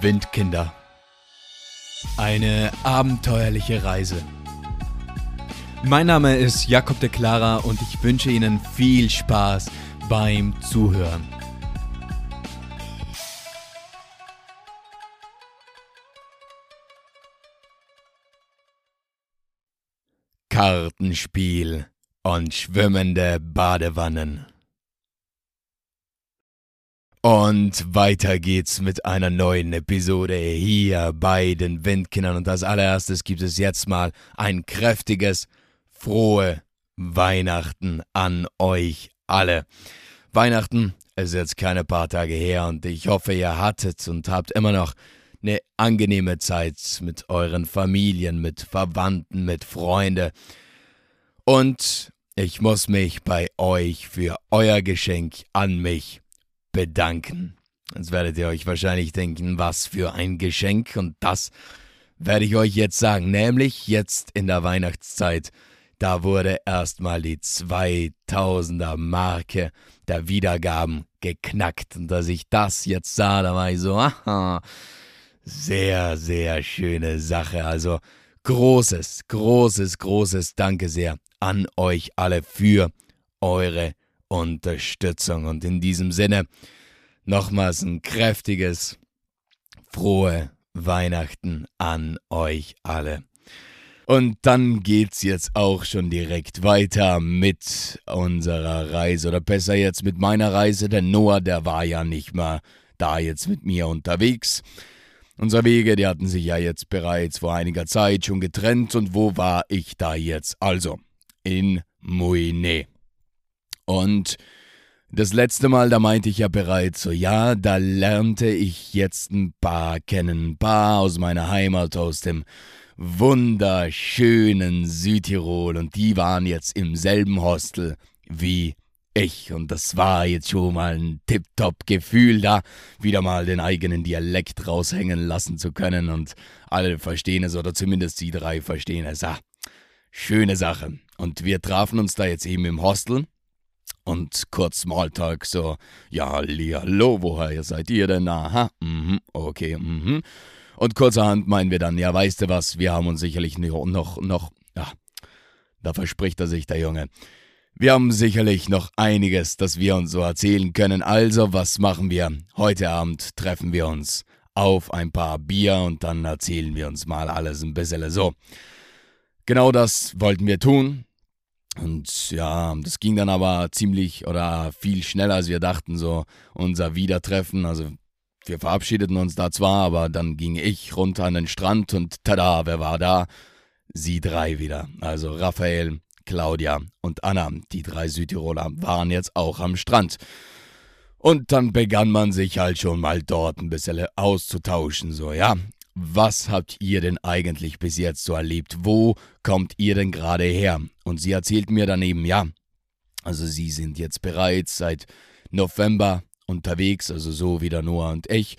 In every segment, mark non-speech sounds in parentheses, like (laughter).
Windkinder. Eine abenteuerliche Reise. Mein Name ist Jakob de Clara und ich wünsche Ihnen viel Spaß beim Zuhören. Kartenspiel und schwimmende Badewannen. Und weiter geht's mit einer neuen Episode hier bei den Windkindern. Und als allererstes gibt es jetzt mal ein kräftiges, frohe Weihnachten an euch alle. Weihnachten ist jetzt keine paar Tage her und ich hoffe, ihr hattet und habt immer noch eine angenehme Zeit mit euren Familien, mit Verwandten, mit Freunden. Und ich muss mich bei euch für euer Geschenk an mich bedanken. Jetzt werdet ihr euch wahrscheinlich denken, was für ein Geschenk. Und das werde ich euch jetzt sagen. Nämlich jetzt in der Weihnachtszeit, da wurde erstmal die 2000er Marke der Wiedergaben geknackt. Und dass ich das jetzt sah, da war ich so, aha, sehr, sehr schöne Sache. Also großes, großes, großes Danke sehr an euch alle für eure Unterstützung. Und in diesem Sinne nochmals ein kräftiges, frohe Weihnachten an euch alle. Und dann geht's jetzt auch schon direkt weiter mit unserer Reise oder besser jetzt mit meiner Reise, denn Noah, der war ja nicht mehr da jetzt mit mir unterwegs. Unsere Wege, die hatten sich ja jetzt bereits vor einiger Zeit schon getrennt und wo war ich da jetzt? Also, in Muine. Und das letzte Mal, da meinte ich ja bereits so, ja, da lernte ich jetzt ein paar kennen, ein paar aus meiner Heimat, aus dem wunderschönen Südtirol und die waren jetzt im selben Hostel wie ich und das war jetzt schon mal ein tipptopp Gefühl da, wieder mal den eigenen Dialekt raushängen lassen zu können und alle verstehen es oder zumindest die drei verstehen es. Ah, schöne Sache. Und wir trafen uns da jetzt eben im Hostel und kurz Smalltalk, so, ja, hallo, woher seid ihr denn? Aha, mhm, okay, mhm. Und kurzerhand meinen wir dann, ja, weißt du was, wir haben uns sicherlich noch, noch, ja, da verspricht er sich, der Junge. Wir haben sicherlich noch einiges, das wir uns so erzählen können. Also, was machen wir? Heute Abend treffen wir uns auf ein paar Bier und dann erzählen wir uns mal alles ein bisschen so. Genau das wollten wir tun. Und ja, das ging dann aber ziemlich oder viel schneller, als wir dachten, so unser Wiedertreffen. Also wir verabschiedeten uns da zwar, aber dann ging ich runter an den Strand und tada, wer war da? Sie drei wieder. Also Raphael, Claudia und Anna, die drei Südtiroler, waren jetzt auch am Strand. Und dann begann man sich halt schon mal dort ein bisschen auszutauschen, so, ja. Was habt ihr denn eigentlich bis jetzt so erlebt? Wo kommt ihr denn gerade her? Und sie erzählt mir dann eben, ja, also sie sind jetzt bereits seit November unterwegs, also so wie Noah und ich.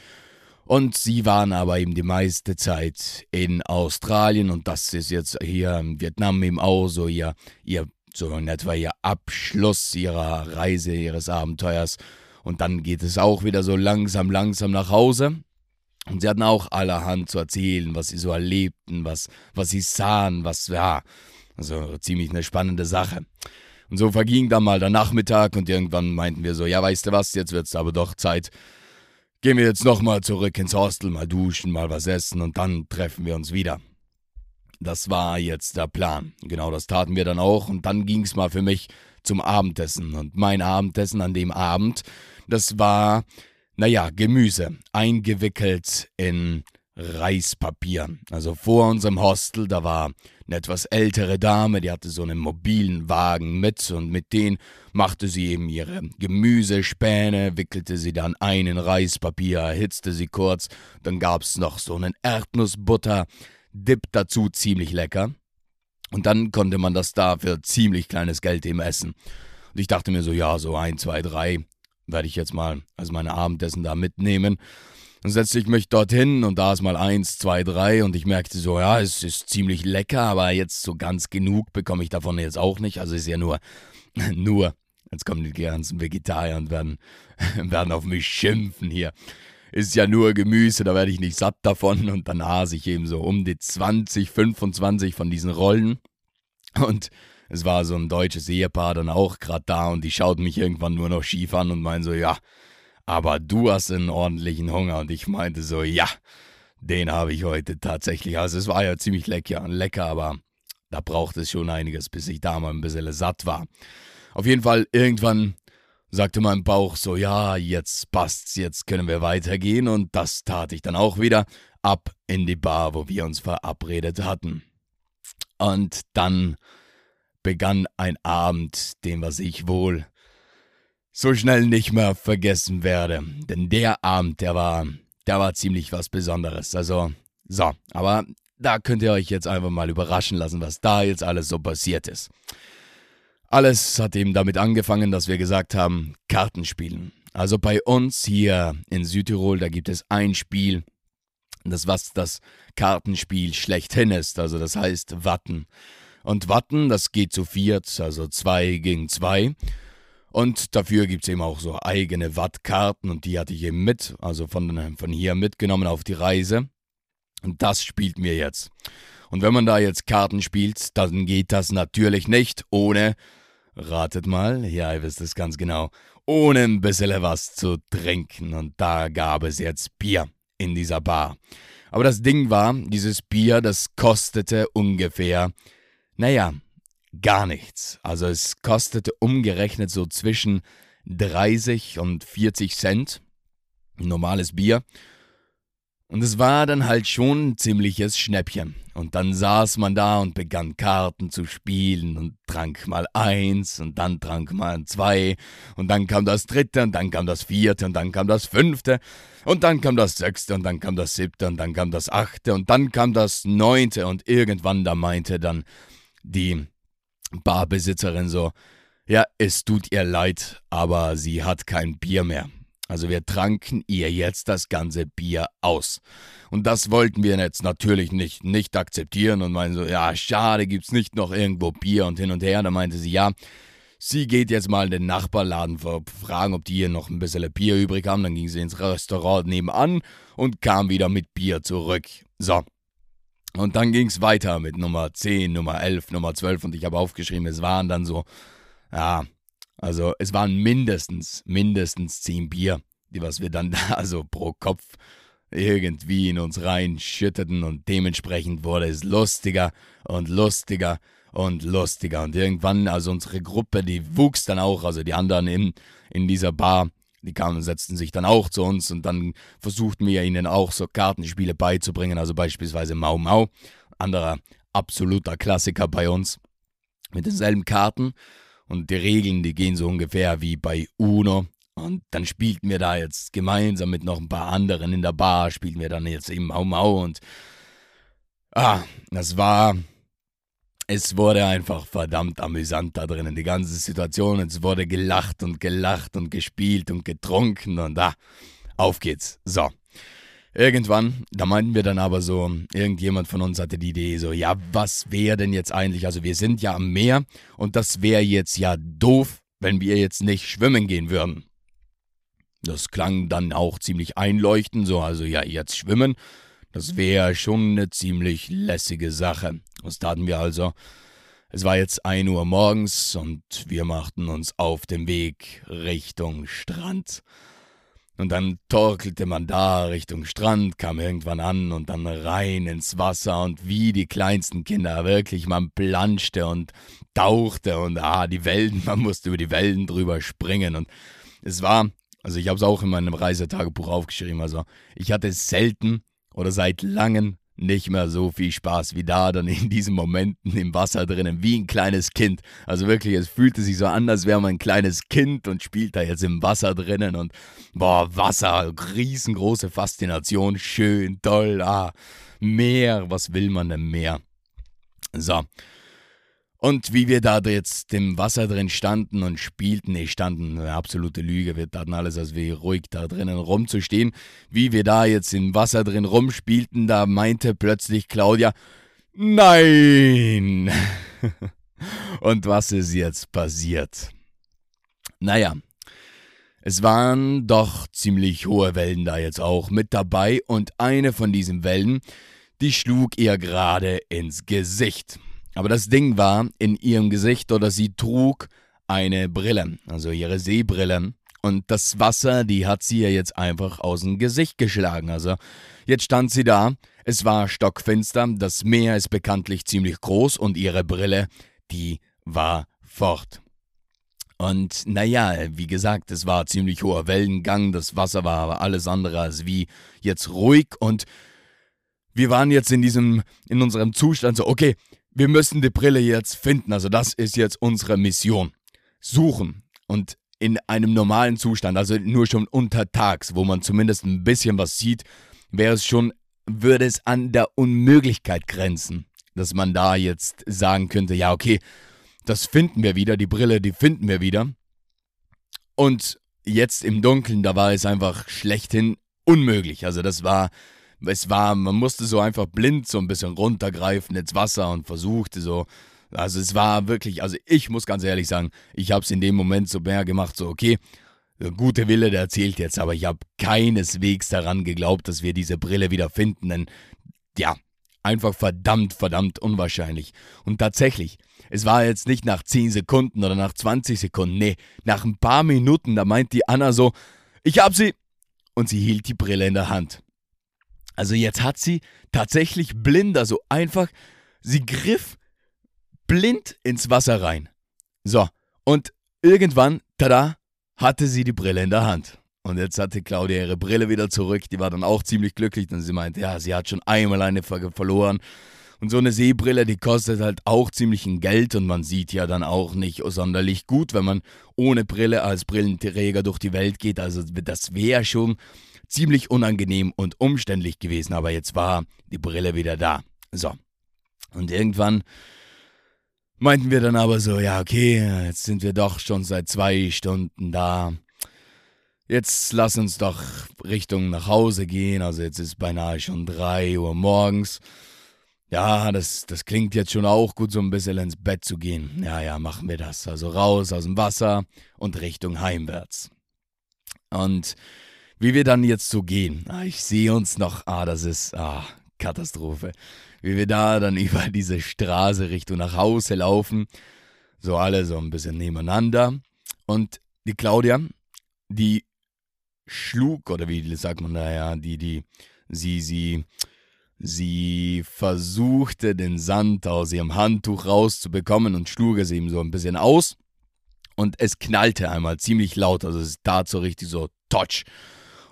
Und sie waren aber eben die meiste Zeit in Australien und das ist jetzt hier in Vietnam eben auch so ihr, ihr so in etwa ihr Abschluss ihrer Reise, ihres Abenteuers. Und dann geht es auch wieder so langsam, langsam nach Hause. Und sie hatten auch allerhand zu erzählen, was sie so erlebten, was, was sie sahen, was, ja, also ziemlich eine spannende Sache. Und so verging dann mal der Nachmittag und irgendwann meinten wir so, ja, weißt du was, jetzt wird's aber doch Zeit. Gehen wir jetzt nochmal zurück ins Hostel, mal duschen, mal was essen und dann treffen wir uns wieder. Das war jetzt der Plan. Genau das taten wir dann auch und dann ging's mal für mich zum Abendessen. Und mein Abendessen an dem Abend, das war naja, Gemüse, eingewickelt in Reispapier. Also vor unserem Hostel, da war eine etwas ältere Dame, die hatte so einen mobilen Wagen mit und mit denen machte sie eben ihre Gemüsespäne, wickelte sie dann ein in Reispapier, erhitzte sie kurz, dann gab's noch so einen Erdnussbutter, Dip dazu ziemlich lecker. Und dann konnte man das da für ziemlich kleines Geld eben essen. Und ich dachte mir so, ja, so ein, zwei, drei werde ich jetzt mal als meine Abendessen da mitnehmen. Dann setzte ich mich dorthin und da ist mal eins, zwei, drei und ich merkte so, ja, es ist ziemlich lecker, aber jetzt so ganz genug bekomme ich davon jetzt auch nicht. Also ist ja nur, (laughs) nur, jetzt kommen die ganzen Vegetarier und werden, (laughs) werden auf mich schimpfen hier. ist ja nur Gemüse, da werde ich nicht satt davon. Und dann aß ich eben so um die 20, 25 von diesen Rollen. Und es war so ein deutsches Ehepaar dann auch gerade da und die schauten mich irgendwann nur noch schief an und meinen so, ja, aber du hast einen ordentlichen Hunger. Und ich meinte so, ja, den habe ich heute tatsächlich. Also es war ja ziemlich lecker, lecker, aber da braucht es schon einiges, bis ich da mal ein bisschen satt war. Auf jeden Fall, irgendwann sagte mein Bauch so, ja, jetzt passt's, jetzt können wir weitergehen. Und das tat ich dann auch wieder ab in die Bar, wo wir uns verabredet hatten. Und dann begann ein Abend, den was ich wohl so schnell nicht mehr vergessen werde. Denn der Abend, der war, der war ziemlich was Besonderes. Also, so, aber da könnt ihr euch jetzt einfach mal überraschen lassen, was da jetzt alles so passiert ist. Alles hat eben damit angefangen, dass wir gesagt haben, Karten spielen. Also bei uns hier in Südtirol, da gibt es ein Spiel, das was das Kartenspiel schlechthin ist, also das heißt Watten. Und Watten, das geht zu viert, also zwei gegen zwei. Und dafür gibt es eben auch so eigene Wattkarten und die hatte ich eben mit, also von, von hier mitgenommen auf die Reise. Und das spielt mir jetzt. Und wenn man da jetzt Karten spielt, dann geht das natürlich nicht ohne, ratet mal, ja, ihr wisst es ganz genau, ohne ein bisschen was zu trinken. Und da gab es jetzt Bier in dieser Bar. Aber das Ding war, dieses Bier, das kostete ungefähr, naja, gar nichts. Also es kostete umgerechnet so zwischen 30 und 40 Cent. Normales Bier. Und es war dann halt schon ein ziemliches Schnäppchen. Und dann saß man da und begann Karten zu spielen und trank mal eins und dann trank mal zwei und dann kam das dritte und dann kam das vierte und dann kam das fünfte und dann kam das sechste und dann kam das siebte und dann kam das achte und dann kam das neunte und irgendwann da meinte dann die Barbesitzerin so, ja, es tut ihr leid, aber sie hat kein Bier mehr. Also wir tranken ihr jetzt das ganze Bier aus. Und das wollten wir jetzt natürlich nicht, nicht akzeptieren und meinen so, ja, schade, gibt's nicht noch irgendwo Bier und hin und her. Da meinte sie, ja, sie geht jetzt mal in den Nachbarladen fragen, ob die hier noch ein bisschen Bier übrig haben. Dann ging sie ins Restaurant nebenan und kam wieder mit Bier zurück. So, und dann ging es weiter mit Nummer 10, Nummer 11, Nummer 12 und ich habe aufgeschrieben, es waren dann so, ja, also es waren mindestens, mindestens 10 Bier, die was wir dann (laughs) da also pro Kopf irgendwie in uns reinschütteten. Und dementsprechend wurde es lustiger und lustiger und lustiger. Und irgendwann, also unsere Gruppe, die wuchs dann auch, also die anderen in, in dieser Bar, die kamen und setzten sich dann auch zu uns und dann versuchten wir ihnen auch so Kartenspiele beizubringen, also beispielsweise Mau Mau, anderer absoluter Klassiker bei uns, mit denselben Karten und die Regeln, die gehen so ungefähr wie bei Uno. Und dann spielten wir da jetzt gemeinsam mit noch ein paar anderen in der Bar, spielten wir dann jetzt eben Mau Mau und ah, das war es wurde einfach verdammt amüsant da drinnen, die ganze Situation. Es wurde gelacht und gelacht und gespielt und getrunken und da, auf geht's. So. Irgendwann, da meinten wir dann aber so, irgendjemand von uns hatte die Idee so, ja, was wäre denn jetzt eigentlich, also wir sind ja am Meer und das wäre jetzt ja doof, wenn wir jetzt nicht schwimmen gehen würden. Das klang dann auch ziemlich einleuchtend, so, also ja, jetzt schwimmen. Das wäre schon eine ziemlich lässige Sache. Was taten wir also? Es war jetzt ein Uhr morgens und wir machten uns auf den Weg Richtung Strand. Und dann torkelte man da Richtung Strand, kam irgendwann an und dann rein ins Wasser und wie die kleinsten Kinder, wirklich, man planschte und tauchte und ah, die Wellen, (laughs) man musste über die Wellen drüber springen und es war, also ich habe es auch in meinem Reisetagebuch aufgeschrieben, also ich hatte selten oder seit langem nicht mehr so viel Spaß wie da, dann in diesen Momenten im Wasser drinnen, wie ein kleines Kind. Also wirklich, es fühlte sich so an, als wäre man ein kleines Kind und spielt da jetzt im Wasser drinnen und boah, Wasser, riesengroße Faszination, schön, toll, ah, Meer, was will man denn mehr? So, und wie wir da jetzt im Wasser drin standen und spielten, nee, standen, eine absolute Lüge, wir taten alles, als wir ruhig da drinnen rumzustehen. Wie wir da jetzt im Wasser drin rumspielten, da meinte plötzlich Claudia, nein! (laughs) und was ist jetzt passiert? Naja, Es waren doch ziemlich hohe Wellen da jetzt auch mit dabei und eine von diesen Wellen, die schlug ihr gerade ins Gesicht. Aber das Ding war in ihrem Gesicht oder sie trug eine Brille, also ihre Seebrille. Und das Wasser, die hat sie ja jetzt einfach aus dem Gesicht geschlagen. Also jetzt stand sie da, es war stockfinster, das Meer ist bekanntlich ziemlich groß und ihre Brille, die war fort. Und naja, wie gesagt, es war ziemlich hoher Wellengang, das Wasser war aber alles andere als wie jetzt ruhig und wir waren jetzt in diesem, in unserem Zustand so, okay, wir müssen die Brille jetzt finden, also das ist jetzt unsere Mission. Suchen und in einem normalen Zustand, also nur schon untertags, wo man zumindest ein bisschen was sieht, wäre es schon, würde es an der Unmöglichkeit grenzen, dass man da jetzt sagen könnte, ja, okay, das finden wir wieder, die Brille, die finden wir wieder. Und jetzt im Dunkeln, da war es einfach schlechthin unmöglich. Also das war, es war, man musste so einfach blind so ein bisschen runtergreifen ins Wasser und versuchte so, also es war wirklich, also ich muss ganz ehrlich sagen, ich habe es in dem Moment so mehr gemacht, so okay, der gute Wille, der erzählt jetzt, aber ich habe keineswegs daran geglaubt, dass wir diese Brille wieder finden, denn ja, einfach verdammt, verdammt unwahrscheinlich. Und tatsächlich, es war jetzt nicht nach 10 Sekunden oder nach 20 Sekunden, nee, nach ein paar Minuten, da meint die Anna so, ich hab sie. Und sie hielt die Brille in der Hand. Also jetzt hat sie tatsächlich blinder, so einfach, sie griff blind ins Wasser rein. So, und irgendwann, tada, hatte sie die Brille in der Hand. Und jetzt hatte Claudia ihre Brille wieder zurück. Die war dann auch ziemlich glücklich, denn sie meinte, ja, sie hat schon einmal eine verloren. Und so eine Seebrille, die kostet halt auch ziemlich ein Geld und man sieht ja dann auch nicht sonderlich gut, wenn man ohne Brille als Brillenträger durch die Welt geht. Also das wäre schon ziemlich unangenehm und umständlich gewesen, aber jetzt war die Brille wieder da. So. Und irgendwann meinten wir dann aber so, ja, okay, jetzt sind wir doch schon seit zwei Stunden da. Jetzt lass uns doch Richtung nach Hause gehen. Also jetzt ist beinahe schon drei Uhr morgens. Ja, das, das klingt jetzt schon auch gut, so ein bisschen ins Bett zu gehen. Ja, ja, machen wir das. Also raus aus dem Wasser und Richtung heimwärts. Und wie wir dann jetzt so gehen, ah, ich sehe uns noch, ah, das ist, ah, Katastrophe. Wie wir da dann (laughs) über diese Straße Richtung nach Hause laufen, so alle so ein bisschen nebeneinander. Und die Claudia, die schlug, oder wie sagt man da, ja, die, die, sie, sie, Sie versuchte, den Sand aus ihrem Handtuch rauszubekommen und schlug es ihm so ein bisschen aus. Und es knallte einmal ziemlich laut, also es tat so richtig so Touch.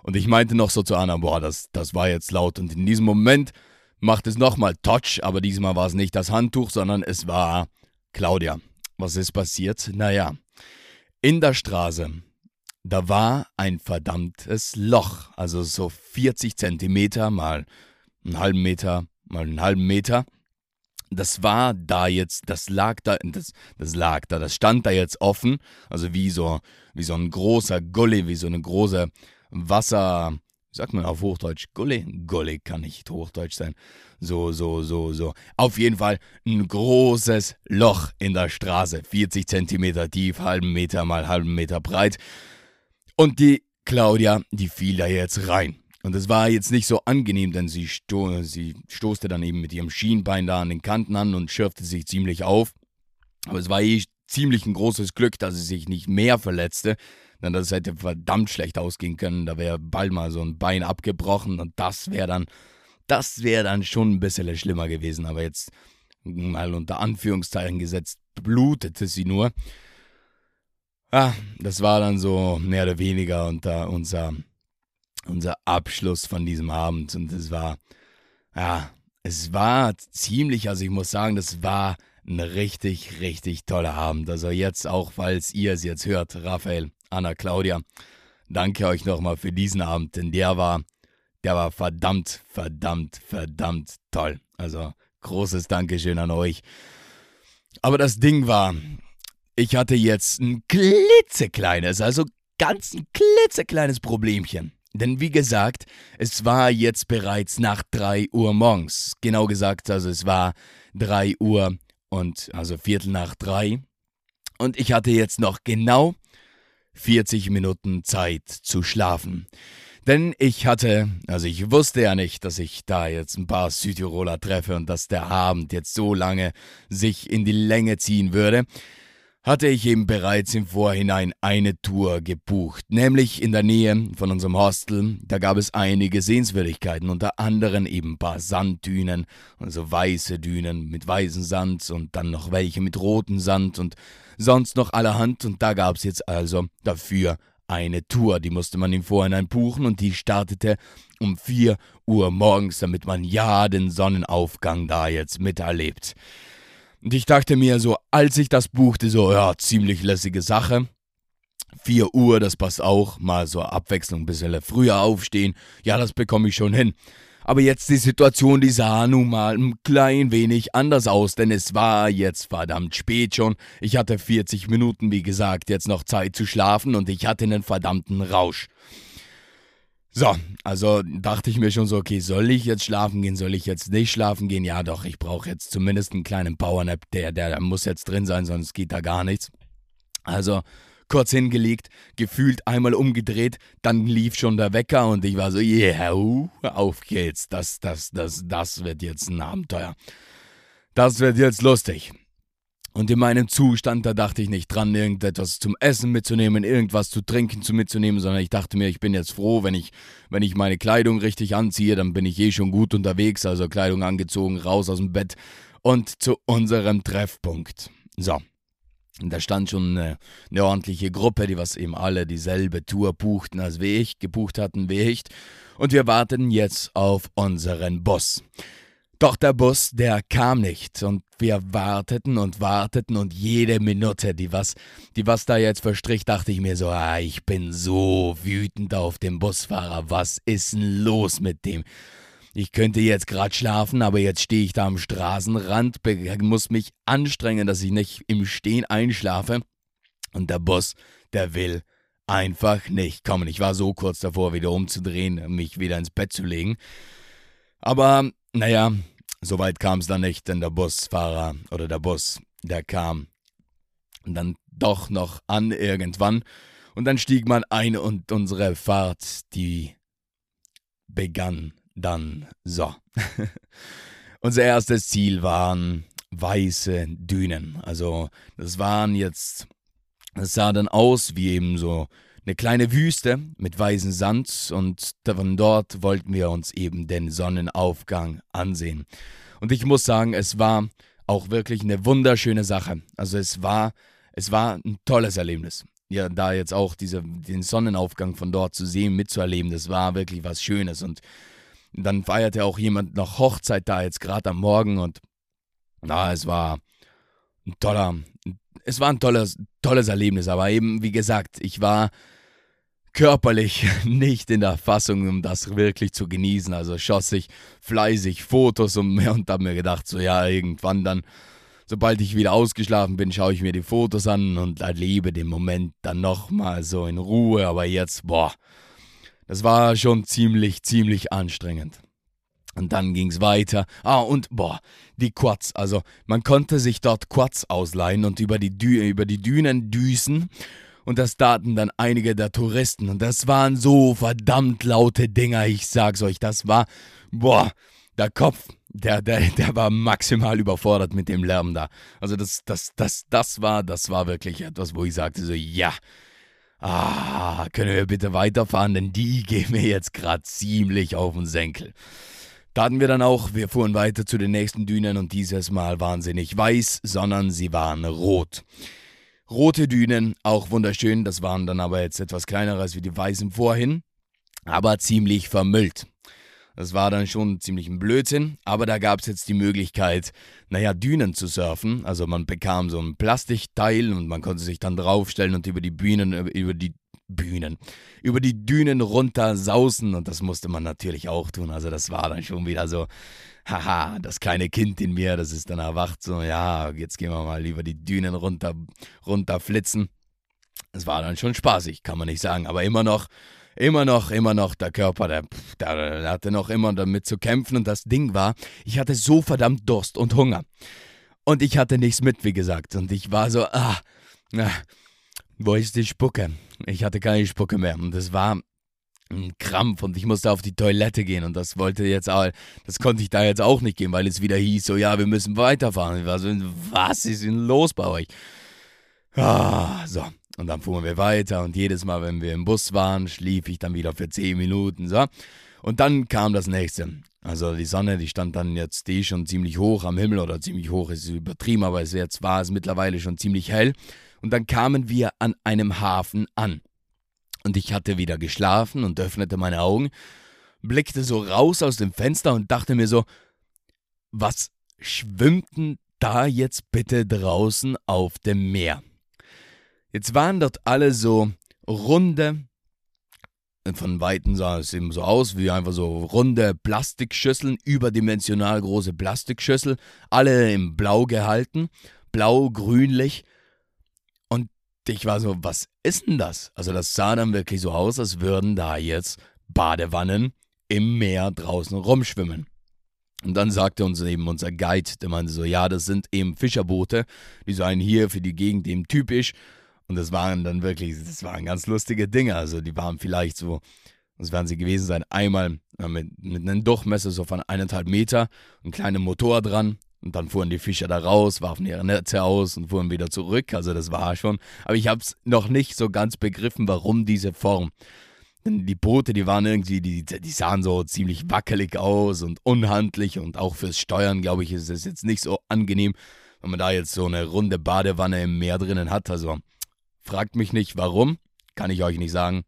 Und ich meinte noch so zu Anna, boah, das, das war jetzt laut. Und in diesem Moment macht es nochmal Touch, aber diesmal war es nicht das Handtuch, sondern es war Claudia. Was ist passiert? Naja, in der Straße, da war ein verdammtes Loch, also so 40 Zentimeter mal einen halben Meter mal einen halben Meter. Das war da jetzt, das lag da, das, das lag da, das stand da jetzt offen, also wie so, wie so ein großer Gully, wie so eine große Wasser, wie sagt man auf Hochdeutsch? Gully? Gully kann nicht Hochdeutsch sein. So, so, so, so. Auf jeden Fall ein großes Loch in der Straße. 40 Zentimeter tief, halben Meter mal halben Meter breit. Und die Claudia, die fiel da jetzt rein. Und es war jetzt nicht so angenehm, denn sie, sto sie stoßte dann eben mit ihrem Schienbein da an den Kanten an und schürfte sich ziemlich auf. Aber es war eh ziemlich ein großes Glück, dass sie sich nicht mehr verletzte, denn das hätte verdammt schlecht ausgehen können. Da wäre bald mal so ein Bein abgebrochen und das wäre dann, das wäre dann schon ein bisschen schlimmer gewesen. Aber jetzt mal unter Anführungszeichen gesetzt, blutete sie nur. Ah, das war dann so mehr oder weniger unter unser unser Abschluss von diesem Abend. Und es war, ja, es war ziemlich, also ich muss sagen, das war ein richtig, richtig toller Abend. Also jetzt auch, falls ihr es jetzt hört, Raphael, Anna, Claudia, danke euch nochmal für diesen Abend, denn der war, der war verdammt, verdammt, verdammt toll. Also großes Dankeschön an euch. Aber das Ding war, ich hatte jetzt ein klitzekleines, also ganz ein klitzekleines Problemchen. Denn wie gesagt, es war jetzt bereits nach 3 Uhr morgens. Genau gesagt, also es war 3 Uhr und also Viertel nach 3. Und ich hatte jetzt noch genau 40 Minuten Zeit zu schlafen. Denn ich hatte, also ich wusste ja nicht, dass ich da jetzt ein paar Südtiroler treffe und dass der Abend jetzt so lange sich in die Länge ziehen würde hatte ich eben bereits im Vorhinein eine Tour gebucht, nämlich in der Nähe von unserem Hostel. Da gab es einige Sehenswürdigkeiten, unter anderem eben ein paar Sanddünen, also weiße Dünen mit weißem Sand und dann noch welche mit rotem Sand und sonst noch allerhand. Und da gab es jetzt also dafür eine Tour, die musste man im Vorhinein buchen und die startete um 4 Uhr morgens, damit man ja den Sonnenaufgang da jetzt miterlebt. Und ich dachte mir so, als ich das buchte, so, ja, ziemlich lässige Sache. 4 Uhr, das passt auch. Mal so Abwechslung, ein bisschen früher aufstehen. Ja, das bekomme ich schon hin. Aber jetzt die Situation, die sah nun mal ein klein wenig anders aus, denn es war jetzt verdammt spät schon. Ich hatte 40 Minuten, wie gesagt, jetzt noch Zeit zu schlafen und ich hatte einen verdammten Rausch. So, also dachte ich mir schon so, okay, soll ich jetzt schlafen gehen, soll ich jetzt nicht schlafen gehen? Ja, doch, ich brauche jetzt zumindest einen kleinen Powernap, der, der, der muss jetzt drin sein, sonst geht da gar nichts. Also kurz hingelegt, gefühlt einmal umgedreht, dann lief schon der Wecker und ich war so, yeah, uh, auf geht's, das, das, das, das wird jetzt ein Abenteuer. Das wird jetzt lustig. Und in meinem Zustand, da dachte ich nicht dran, irgendetwas zum Essen mitzunehmen, irgendwas zu trinken zu mitzunehmen, sondern ich dachte mir, ich bin jetzt froh, wenn ich, wenn ich meine Kleidung richtig anziehe, dann bin ich eh schon gut unterwegs, also Kleidung angezogen, raus aus dem Bett und zu unserem Treffpunkt. So. Und da stand schon eine, eine ordentliche Gruppe, die was eben alle dieselbe Tour buchten als wie ich, gebucht hatten wie ich. Und wir warten jetzt auf unseren Bus. Doch der Bus, der kam nicht und wir warteten und warteten und jede Minute, die was, die was da jetzt verstrich, dachte ich mir so, ah, ich bin so wütend auf den Busfahrer, was ist denn los mit dem? Ich könnte jetzt gerade schlafen, aber jetzt stehe ich da am Straßenrand, muss mich anstrengen, dass ich nicht im Stehen einschlafe. Und der Bus, der will einfach nicht kommen. Ich war so kurz davor, wieder umzudrehen, mich wieder ins Bett zu legen. Aber naja, Soweit kam es dann nicht, denn der Busfahrer oder der Bus, der kam dann doch noch an irgendwann und dann stieg man ein und unsere Fahrt, die begann dann so. (laughs) Unser erstes Ziel waren weiße Dünen. Also das waren jetzt, das sah dann aus wie eben so eine kleine Wüste mit weißem Sand und von dort wollten wir uns eben den Sonnenaufgang ansehen. Und ich muss sagen, es war auch wirklich eine wunderschöne Sache. Also es war, es war ein tolles Erlebnis. Ja, da jetzt auch diese, den Sonnenaufgang von dort zu sehen, mitzuerleben, das war wirklich was Schönes. Und dann feierte auch jemand noch Hochzeit da jetzt gerade am Morgen und na, es war ein toller, es war ein tolles, tolles Erlebnis, aber eben, wie gesagt, ich war körperlich (laughs) nicht in der Fassung, um das wirklich zu genießen. Also schoss ich fleißig Fotos mir und habe mir gedacht, so ja, irgendwann dann, sobald ich wieder ausgeschlafen bin, schaue ich mir die Fotos an und erlebe den Moment dann nochmal so in Ruhe. Aber jetzt, boah, das war schon ziemlich, ziemlich anstrengend. Und dann ging es weiter. Ah, und boah, die Quads. Also man konnte sich dort Quads ausleihen und über die, Dü über die Dünen düsen. Und das taten dann einige der Touristen. Und das waren so verdammt laute Dinger, ich sag's euch. Das war, boah, der Kopf, der, der, der war maximal überfordert mit dem Lärm da. Also das, das, das, das war, das war wirklich etwas, wo ich sagte so, ja, ah, können wir bitte weiterfahren, denn die (laughs) gehen mir jetzt gerade ziemlich auf den Senkel. Da hatten wir dann auch, wir fuhren weiter zu den nächsten Dünen und dieses Mal waren sie nicht weiß, sondern sie waren rot. Rote Dünen, auch wunderschön, das waren dann aber jetzt etwas kleinere als wie die weißen vorhin, aber ziemlich vermüllt. Das war dann schon ziemlich ein Blödsinn, aber da gab es jetzt die Möglichkeit, naja, Dünen zu surfen. Also man bekam so ein Plastikteil und man konnte sich dann draufstellen und über die Bühnen, über die Bühnen, über die Dünen runter sausen und das musste man natürlich auch tun. Also das war dann schon wieder so, haha, das kleine Kind in mir, das ist dann erwacht, so, ja, jetzt gehen wir mal lieber die Dünen runter, runter flitzen. Es war dann schon spaßig, kann man nicht sagen, aber immer noch, immer noch, immer noch der Körper, der, der, der hatte noch immer damit zu kämpfen und das Ding war, ich hatte so verdammt Durst und Hunger. Und ich hatte nichts mit, wie gesagt, und ich war so, ah, ah wo ist die Spucke? Ich hatte keine Spucke mehr. Und das war ein Krampf und ich musste auf die Toilette gehen und das wollte jetzt auch, das konnte ich da jetzt auch nicht gehen, weil es wieder hieß, so ja, wir müssen weiterfahren. So, was ist denn los bei euch? Ah, so. Und dann fuhren wir weiter und jedes Mal, wenn wir im Bus waren, schlief ich dann wieder für 10 Minuten, so. Und dann kam das nächste. Also die Sonne, die stand dann jetzt die schon ziemlich hoch am Himmel oder ziemlich hoch ist übertrieben, aber es jetzt war es mittlerweile schon ziemlich hell. Und dann kamen wir an einem Hafen an. Und ich hatte wieder geschlafen und öffnete meine Augen, blickte so raus aus dem Fenster und dachte mir so, was schwimmt denn da jetzt bitte draußen auf dem Meer? Jetzt waren dort alle so runde, von Weitem sah es eben so aus, wie einfach so runde Plastikschüsseln, überdimensional große Plastikschüssel, alle im Blau gehalten, blau-grünlich. Ich war so, was ist denn das? Also das sah dann wirklich so aus, als würden da jetzt Badewannen im Meer draußen rumschwimmen. Und dann sagte uns eben unser Guide, der meinte so, ja, das sind eben Fischerboote, die seien hier für die Gegend eben typisch und das waren dann wirklich, das waren ganz lustige Dinge. Also die waren vielleicht so, das werden sie gewesen sein, einmal mit, mit einem Durchmesser so von eineinhalb Meter, ein kleiner Motor dran. Und dann fuhren die Fischer da raus, warfen ihre Netze aus und fuhren wieder zurück. Also das war schon. Aber ich habe es noch nicht so ganz begriffen, warum diese Form. Denn die Boote, die waren irgendwie, die, die sahen so ziemlich wackelig aus und unhandlich. Und auch fürs Steuern, glaube ich, ist es jetzt nicht so angenehm, wenn man da jetzt so eine runde Badewanne im Meer drinnen hat. Also Fragt mich nicht warum, kann ich euch nicht sagen,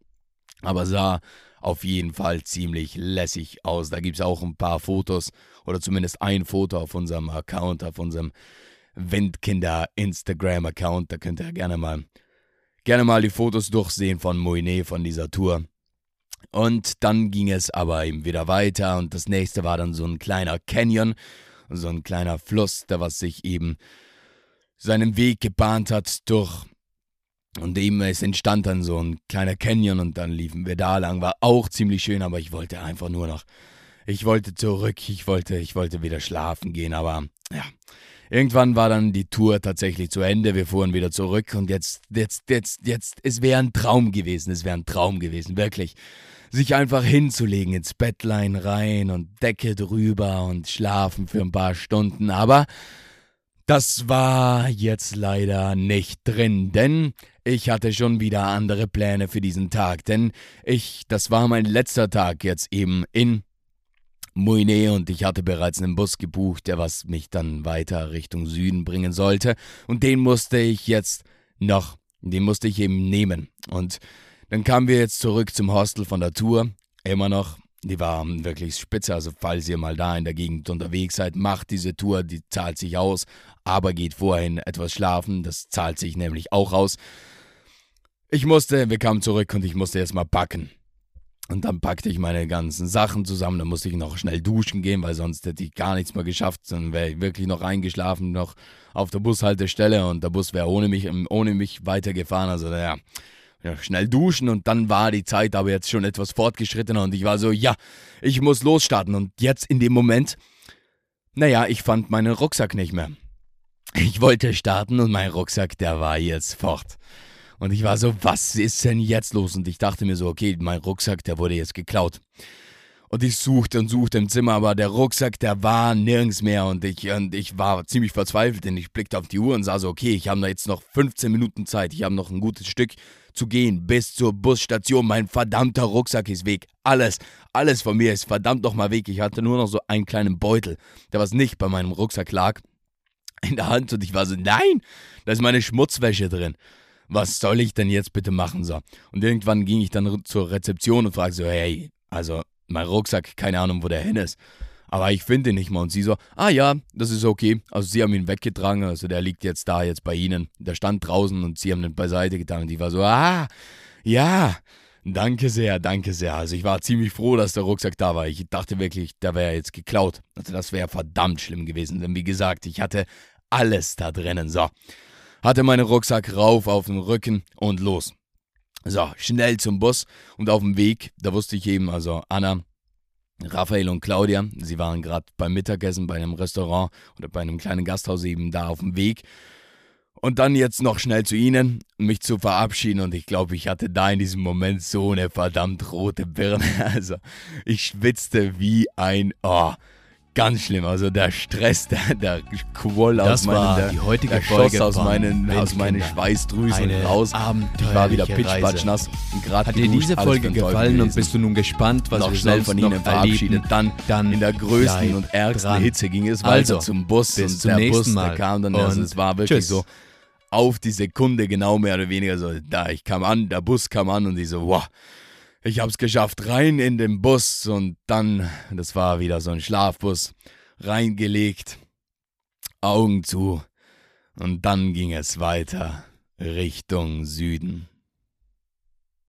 aber sah auf jeden Fall ziemlich lässig aus. Da gibt es auch ein paar Fotos oder zumindest ein Foto auf unserem Account, auf unserem Windkinder Instagram Account. Da könnt ihr gerne mal gerne mal die Fotos durchsehen von Moine von dieser Tour. Und dann ging es aber eben wieder weiter und das nächste war dann so ein kleiner Canyon, so ein kleiner Fluss, der was sich eben seinen Weg gebahnt hat durch und eben, es entstand dann so ein kleiner Canyon und dann liefen wir da lang. War auch ziemlich schön, aber ich wollte einfach nur noch. Ich wollte zurück, ich wollte, ich wollte wieder schlafen gehen, aber ja. Irgendwann war dann die Tour tatsächlich zu Ende. Wir fuhren wieder zurück und jetzt, jetzt, jetzt, jetzt, es wäre ein Traum gewesen. Es wäre ein Traum gewesen, wirklich. Sich einfach hinzulegen, ins Bettlein rein und Decke drüber und schlafen für ein paar Stunden. Aber das war jetzt leider nicht drin, denn ich hatte schon wieder andere Pläne für diesen Tag, denn ich, das war mein letzter Tag jetzt eben in Muine und ich hatte bereits einen Bus gebucht, der was mich dann weiter Richtung Süden bringen sollte und den musste ich jetzt noch, den musste ich eben nehmen. Und dann kamen wir jetzt zurück zum Hostel von der Tour, immer noch die war wirklich spitze. Also, falls ihr mal da in der Gegend unterwegs seid, macht diese Tour, die zahlt sich aus, aber geht vorhin etwas schlafen. Das zahlt sich nämlich auch aus. Ich musste, wir kamen zurück und ich musste erstmal packen. Und dann packte ich meine ganzen Sachen zusammen. Dann musste ich noch schnell duschen gehen, weil sonst hätte ich gar nichts mehr geschafft. Dann wäre ich wirklich noch eingeschlafen, noch auf der Bushaltestelle und der Bus wäre ohne mich, ohne mich weitergefahren. Also, ja ja, schnell duschen und dann war die Zeit aber jetzt schon etwas fortgeschrittener und ich war so, ja, ich muss losstarten und jetzt in dem Moment, naja, ich fand meinen Rucksack nicht mehr. Ich wollte starten und mein Rucksack, der war jetzt fort. Und ich war so, was ist denn jetzt los? Und ich dachte mir so, okay, mein Rucksack, der wurde jetzt geklaut. Und ich suchte und suchte im Zimmer, aber der Rucksack, der war nirgends mehr. Und ich, und ich war ziemlich verzweifelt, denn ich blickte auf die Uhr und sah so, okay, ich habe da jetzt noch 15 Minuten Zeit. Ich habe noch ein gutes Stück zu gehen bis zur Busstation. Mein verdammter Rucksack ist weg. Alles, alles von mir ist verdammt nochmal weg. Ich hatte nur noch so einen kleinen Beutel, der was nicht bei meinem Rucksack lag, (laughs) in der Hand. Und ich war so, nein, da ist meine Schmutzwäsche drin. Was soll ich denn jetzt bitte machen? So. Und irgendwann ging ich dann zur Rezeption und fragte so, hey, also mein Rucksack, keine Ahnung, wo der hin ist. Aber ich finde ihn nicht mal. Und sie so, ah ja, das ist okay. Also sie haben ihn weggetragen, also der liegt jetzt da, jetzt bei ihnen. Der stand draußen und sie haben ihn beiseite getan. Und ich war so, ah, ja, danke sehr, danke sehr. Also ich war ziemlich froh, dass der Rucksack da war. Ich dachte wirklich, der wäre jetzt geklaut. Also das wäre verdammt schlimm gewesen. Denn wie gesagt, ich hatte alles da drinnen. So, hatte meinen Rucksack rauf auf den Rücken und los. So, schnell zum Bus und auf dem Weg, da wusste ich eben, also Anna, Raphael und Claudia, sie waren gerade beim Mittagessen bei einem Restaurant oder bei einem kleinen Gasthaus eben da auf dem Weg. Und dann jetzt noch schnell zu Ihnen, mich zu verabschieden. Und ich glaube, ich hatte da in diesem Moment so eine verdammt rote Birne. (laughs) Also, ich schwitzte wie ein. Oh, ganz schlimm. Also der Stress, der, der quoll das aus meinen, der, die heutige der Folge schoss aus meinen, aus meinen. Schweißdrüsen Eine raus. Ich war wieder pitchpatschnass und gerade Hat dir diese Folge gefallen und bist du nun gespannt, was noch wir schnell von Ihnen verabschiedet. Dann, Dann in der größten und ärgsten dran. Hitze ging es Also, zum Bus bis und zum der nächsten Bus, Mal. der kam dann, Und es war wirklich tschüss. so auf die Sekunde genau mehr oder weniger so, da ich kam an, der Bus kam an und ich so, wow, ich hab's geschafft, rein in den Bus und dann, das war wieder so ein Schlafbus, reingelegt, Augen zu und dann ging es weiter Richtung Süden.